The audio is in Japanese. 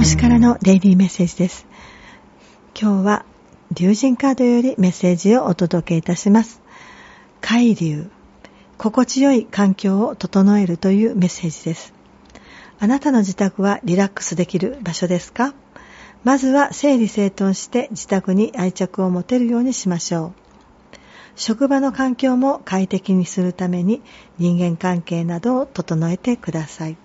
星からのデイリーメッセージです。今日は竜神カードよりメッセージをお届けいたします。海流、心地よい環境を整えるというメッセージです。あなたの自宅はリラックスできる場所ですか？まずは整理整頓して自宅に愛着を持てるようにしましょう。職場の環境も快適にするために人間関係などを整えてください。